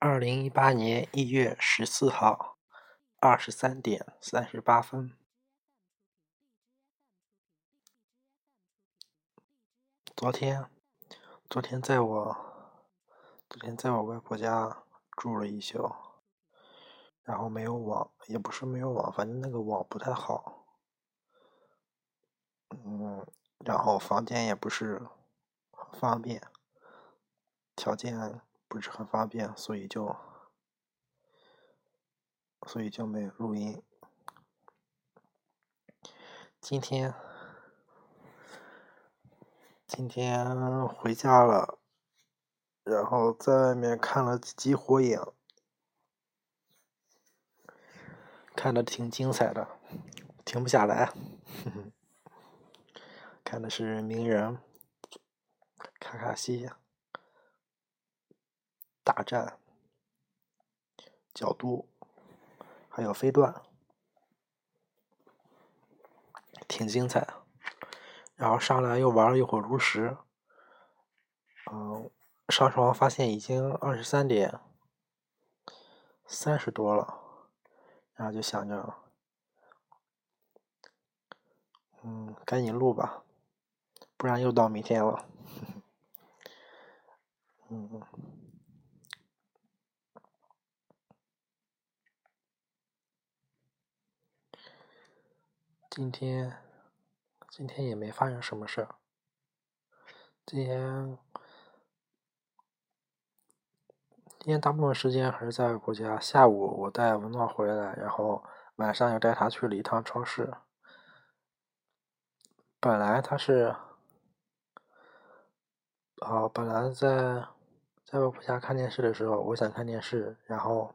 二零一八年一月十四号二十三点三十八分，昨天，昨天在我，昨天在我外婆家住了一宿，然后没有网，也不是没有网，反正那个网不太好，嗯，然后房间也不是很方便，条件。不是很方便，所以就，所以就没录音。今天，今天回家了，然后在外面看了几集火影，看的挺精彩的，停不下来。看的是鸣人，卡卡西。大战，角度，还有飞段，挺精彩。然后上来又玩了一会儿炉石，嗯，上床发现已经二十三点三十多了，然后就想着，嗯，赶紧录吧，不然又到明天了。嗯。今天，今天也没发生什么事儿。今天，今天大部分时间还是在国家。下午我带文诺回来，然后晚上又带他去了一趟超市。本来他是，哦，本来在在外婆家看电视的时候，我想看电视，然后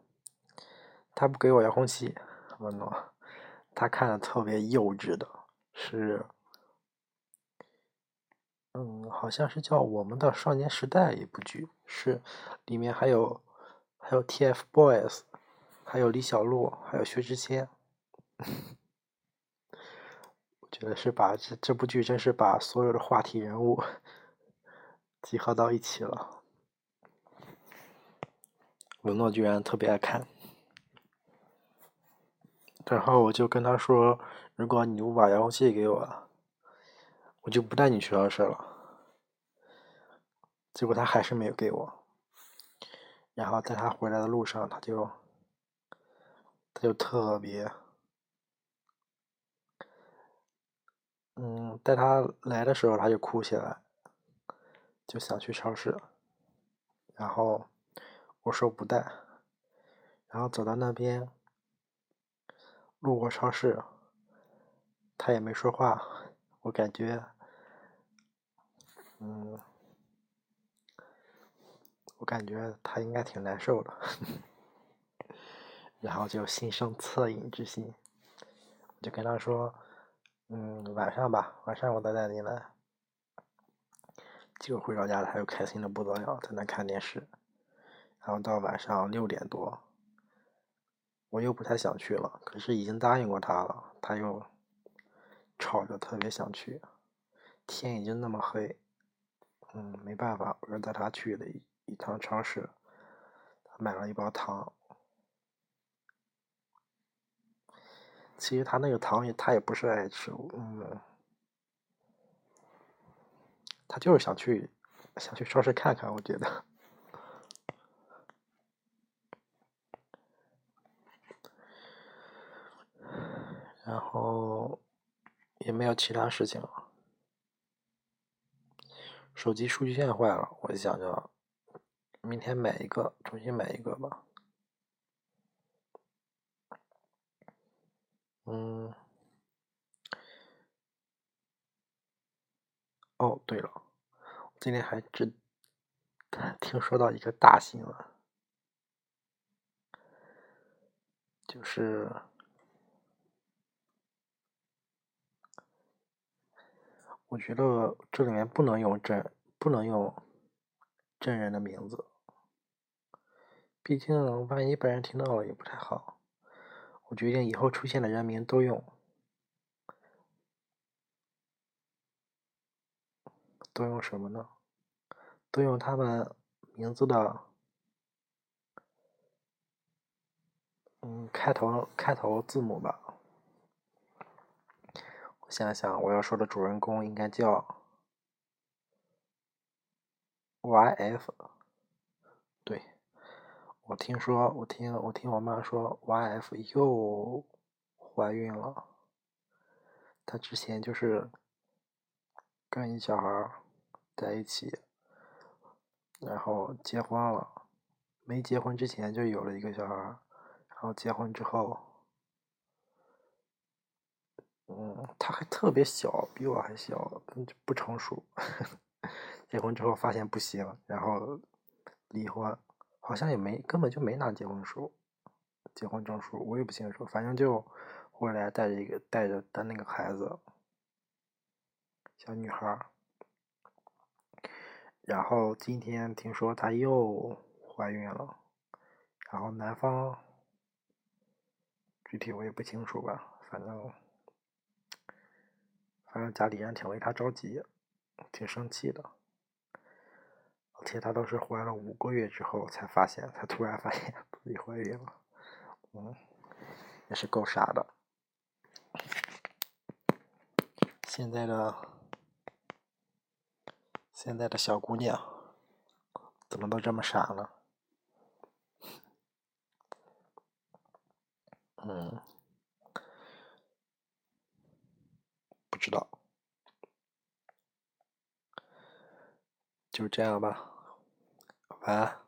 他不给我遥控器，文诺。他看的特别幼稚的，是，嗯，好像是叫《我们的少年时代》一部剧，是里面还有还有 TFBOYS，还有李小璐，还有薛之谦。我觉得是把这这部剧真是把所有的话题人物 集合到一起了。文诺居然特别爱看。然后我就跟他说：“如果你不把遥控器给我，我就不带你去超市了。”结果他还是没有给我。然后在他回来的路上，他就他就特别，嗯，带他来的时候他就哭起来，就想去超市。然后我说不带。然后走到那边。路过超市，他也没说话，我感觉，嗯，我感觉他应该挺难受的，然后就心生恻隐之心，就跟他说，嗯，晚上吧，晚上我再带你来。结果回到家，他又开心的不得了，在那看电视，然后到晚上六点多。我又不太想去了，可是已经答应过他了，他又吵着特别想去，天已经那么黑，嗯，没办法，我就带他去了一一趟超市，他买了一包糖。其实他那个糖也他也不是爱吃，嗯，他就是想去想去超市看看，我觉得。然后也没有其他事情了。手机数据线坏了，我就想着明天买一个，重新买一个吧。嗯。哦，对了，今天还知听说到一个大新闻，就是。我觉得这里面不能用真，不能用真人的名字，毕竟万一被人听到了也不太好。我决定以后出现的人名都用，都用什么呢？都用他们名字的嗯，开头开头字母吧。想想，我要说的主人公应该叫 Y.F。对，我听说，我听我听我妈说，Y.F 又怀孕了。她之前就是跟一小孩在一起，然后结婚了。没结婚之前就有了一个小孩，然后结婚之后，嗯，他还特别小，比我还小，不成熟。结婚之后发现不行，然后离婚，好像也没根本就没拿结婚书、结婚证书，我也不清楚。反正就回来带着一个带着的那个孩子，小女孩。然后今天听说她又。怀孕了，然后男方具体我也不清楚吧，反正反正家里人挺为他着急，挺生气的，而且他都是怀了五个月之后才发现，才突然发现自己怀孕了，嗯，也是够傻的。现在的现在的小姑娘怎么都这么傻呢？嗯，不知道，就这样吧，晚安。